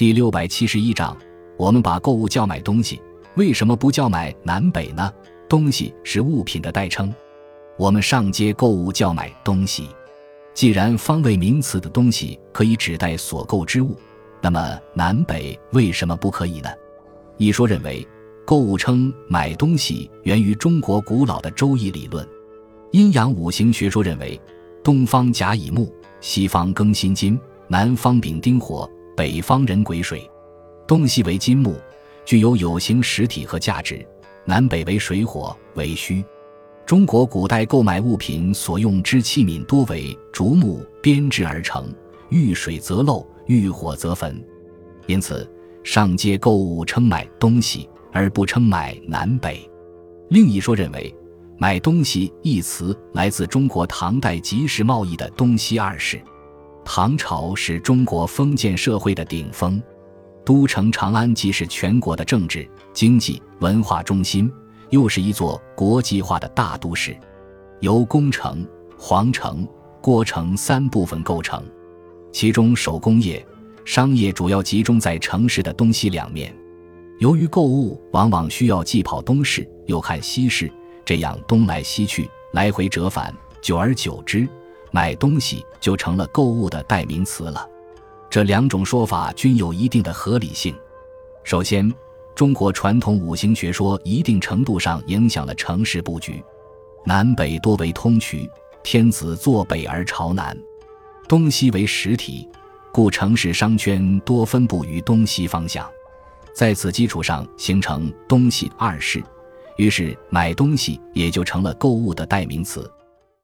第六百七十一章，我们把购物叫买东西，为什么不叫买南北呢？东西是物品的代称，我们上街购物叫买东西。既然方位名词的东西可以指代所购之物，那么南北为什么不可以呢？一说认为，购物称买东西源于中国古老的周易理论。阴阳五行学说认为，东方甲乙木，西方庚辛金，南方丙丁火。北方人癸水，东西为金木，具有有形实体和价值；南北为水火为虚。中国古代购买物品所用之器皿多为竹木编制而成，遇水则漏，遇火则焚。因此，上街购物称买东西，而不称买南北。另一说认为，买东西一词来自中国唐代集市贸易的东西二市。唐朝是中国封建社会的顶峰，都城长安既是全国的政治、经济、文化中心，又是一座国际化的大都市，由宫城、皇城、郭城三部分构成。其中手工业、商业主要集中在城市的东西两面。由于购物往往需要既跑东市又看西市，这样东来西去，来回折返，久而久之。买东西就成了购物的代名词了，这两种说法均有一定的合理性。首先，中国传统五行学说一定程度上影响了城市布局，南北多为通衢，天子坐北而朝南，东西为实体，故城市商圈多分布于东西方向，在此基础上形成东西二市，于是买东西也就成了购物的代名词。